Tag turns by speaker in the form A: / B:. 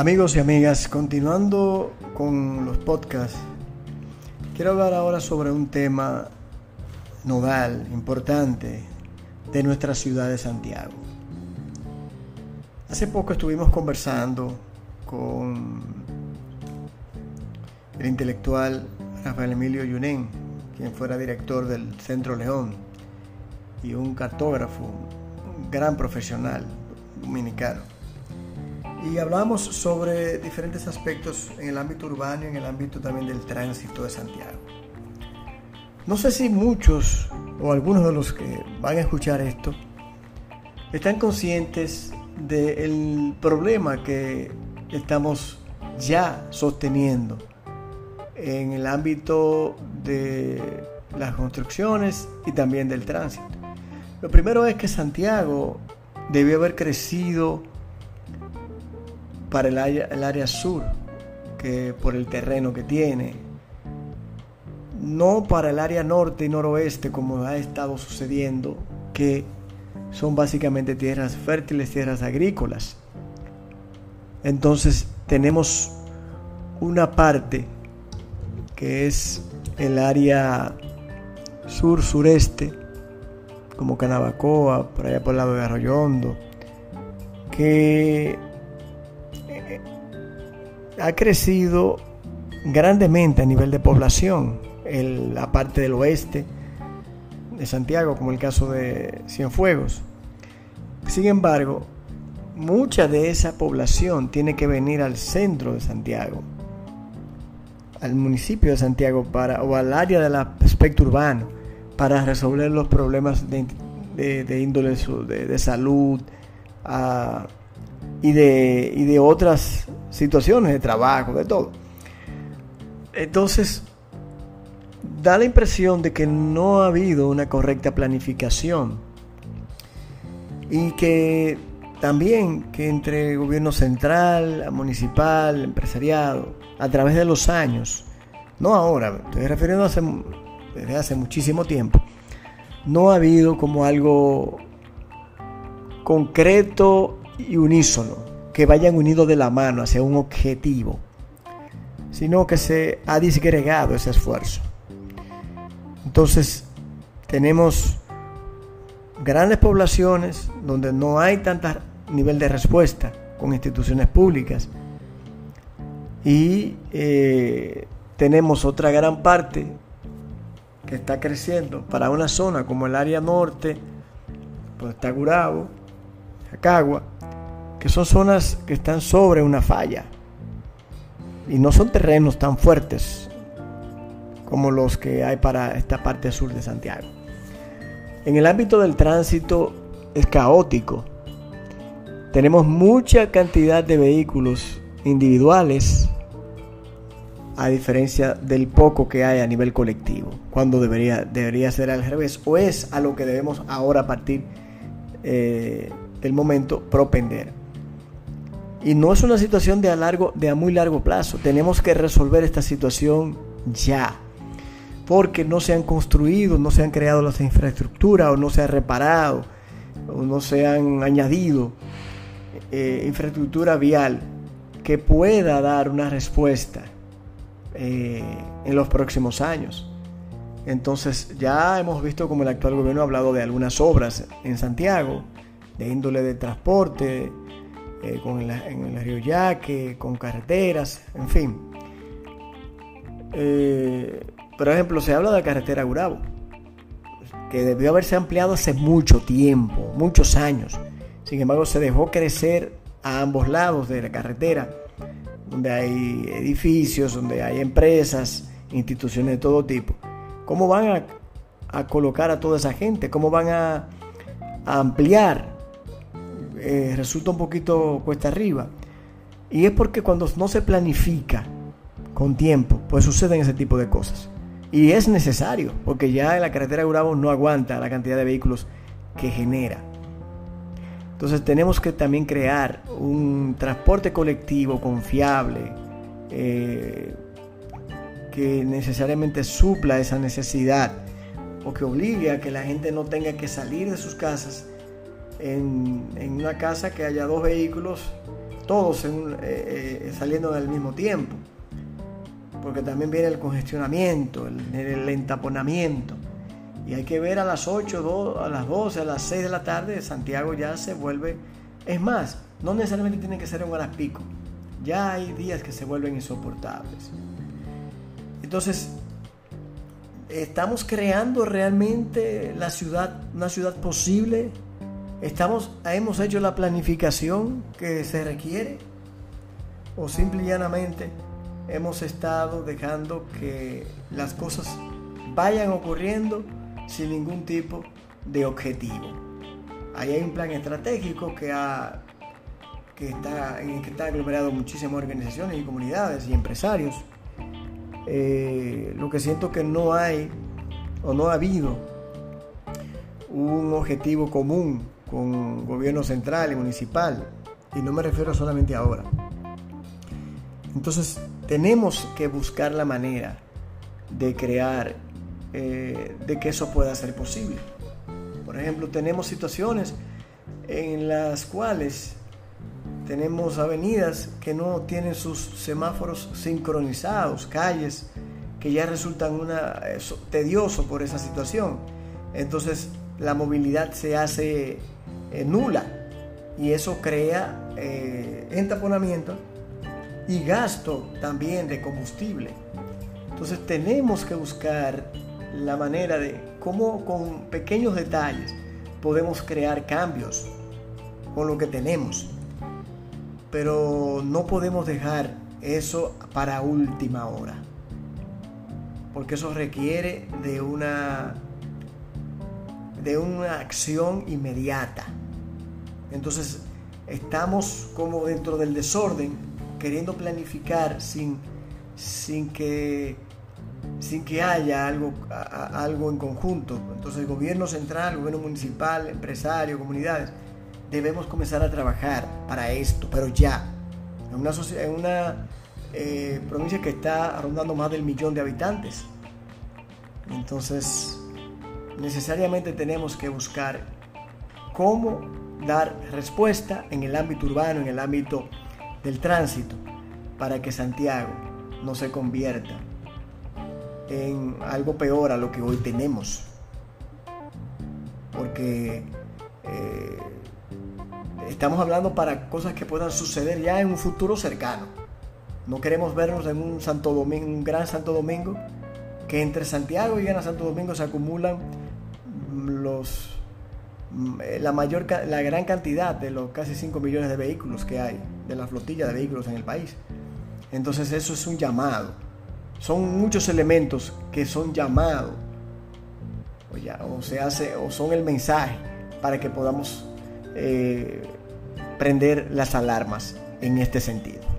A: Amigos y amigas, continuando con los podcasts, quiero hablar ahora sobre un tema nodal, importante, de nuestra ciudad de Santiago. Hace poco estuvimos conversando con el intelectual Rafael Emilio Yunen, quien fuera director del Centro León, y un cartógrafo, un gran profesional dominicano y hablamos sobre diferentes aspectos en el ámbito urbano y en el ámbito también del tránsito de Santiago. No sé si muchos o algunos de los que van a escuchar esto están conscientes del problema que estamos ya sosteniendo en el ámbito de las construcciones y también del tránsito. Lo primero es que Santiago debió haber crecido para el área, el área sur, que por el terreno que tiene, no para el área norte y noroeste como ha estado sucediendo, que son básicamente tierras fértiles, tierras agrícolas. Entonces tenemos una parte que es el área sur-sureste, como Canabacoa, por allá por el lado de Arroyo Hondo, ha crecido grandemente a nivel de población, la parte del oeste de Santiago, como el caso de Cienfuegos. Sin embargo, mucha de esa población tiene que venir al centro de Santiago, al municipio de Santiago para, o al área del aspecto urbano para resolver los problemas de, índole de, salud y, de, y de otras situaciones de trabajo, de todo. Entonces, da la impresión de que no ha habido una correcta planificación y que también que entre gobierno central, municipal, empresariado, a través de los años, no ahora, estoy refiriendo desde hace muchísimo tiempo, no ha habido como algo concreto y unísono que vayan unidos de la mano hacia un objetivo, sino que se ha disgregado ese esfuerzo. Entonces, tenemos grandes poblaciones donde no hay tanto nivel de respuesta con instituciones públicas y eh, tenemos otra gran parte que está creciendo para una zona como el área norte, pues está Gurabo, Jacagua, que son zonas que están sobre una falla y no son terrenos tan fuertes como los que hay para esta parte sur de Santiago. En el ámbito del tránsito es caótico. Tenemos mucha cantidad de vehículos individuales a diferencia del poco que hay a nivel colectivo, cuando debería, debería ser al revés, o es a lo que debemos ahora a partir eh, del momento propender. Y no es una situación de a, largo, de a muy largo plazo. Tenemos que resolver esta situación ya. Porque no se han construido, no se han creado las infraestructuras o no se ha reparado o no se han añadido eh, infraestructura vial que pueda dar una respuesta eh, en los próximos años. Entonces ya hemos visto como el actual gobierno ha hablado de algunas obras en Santiago, de índole de transporte, eh, con en el con carreteras, en fin. Eh, por ejemplo, se habla de la carretera Gurabo, que debió haberse ampliado hace mucho tiempo, muchos años. Sin embargo, se dejó crecer a ambos lados de la carretera, donde hay edificios, donde hay empresas, instituciones de todo tipo. ¿Cómo van a, colocar a toda esa gente? ¿Cómo van a ampliar eh, resulta un poquito cuesta arriba. Y es porque cuando no se planifica con tiempo, pues suceden ese tipo de cosas. Y es necesario, porque ya en la carretera de Urabo no aguanta la cantidad de vehículos que genera. Entonces tenemos que también crear un transporte colectivo confiable, eh, que necesariamente supla esa necesidad o que obligue a que la gente no tenga que salir de sus casas en, una casa que haya dos vehículos todos saliendo al mismo tiempo. Porque también viene el congestionamiento, el, entaponamiento. Y hay que ver a las 8, a las 12, a las 6 de la tarde, Santiago ya se vuelve... Es más, no necesariamente tiene que ser en horas pico. Ya hay días que se vuelven insoportables. Entonces, ¿estamos creando realmente la ciudad, una ciudad posible? ¿Estamos, ¿Hemos hecho la planificación que se requiere? ¿O simple y llanamente hemos estado dejando que las cosas vayan ocurriendo sin ningún tipo de objetivo? Ahí hay un plan estratégico que, ha, que, está, en que está aglomerado muchísimas organizaciones y comunidades y empresarios eh, lo que siento que no hay o no ha habido un objetivo común con gobierno central y municipal, y no me refiero solamente ahora. Entonces tenemos que buscar la manera de crear, eh, de que eso pueda ser posible. Por ejemplo, tenemos situaciones en las cuales tenemos avenidas que no tienen sus semáforos sincronizados, calles que ya resultan una, tedioso por esa situación. Entonces la movilidad se hace eh, nula y eso crea eh, entaponamiento y gasto también de combustible. Entonces tenemos que buscar la manera de cómo con pequeños detalles podemos crear cambios con lo que tenemos pero no podemos dejar eso para última hora. Porque eso requiere de una de una acción inmediata. Entonces, estamos como dentro del desorden, queriendo planificar sin, sin, que, sin que haya algo, algo en conjunto. Entonces, el gobierno central, el gobierno municipal, empresario, comunidades, debemos comenzar a trabajar para esto, pero ya. En una, en una eh, provincia que está rondando más del millón de habitantes. Entonces, necesariamente tenemos que buscar cómo dar respuesta en el ámbito urbano, en el ámbito del tránsito, para que Santiago no se convierta en algo peor a lo que hoy tenemos. Porque eh, estamos hablando para cosas que puedan suceder ya en un futuro cercano. No queremos vernos en un Santo Domingo, un gran Santo Domingo, que entre Santiago y Gran Santo Domingo se acumulan los la mayor la gran cantidad de los casi 5 millones de vehículos que hay, de la flotilla de vehículos en el país. Entonces eso es un llamado. Son muchos elementos que son llamados o, o se hace o son el mensaje para que podamos eh, prender las alarmas en este sentido.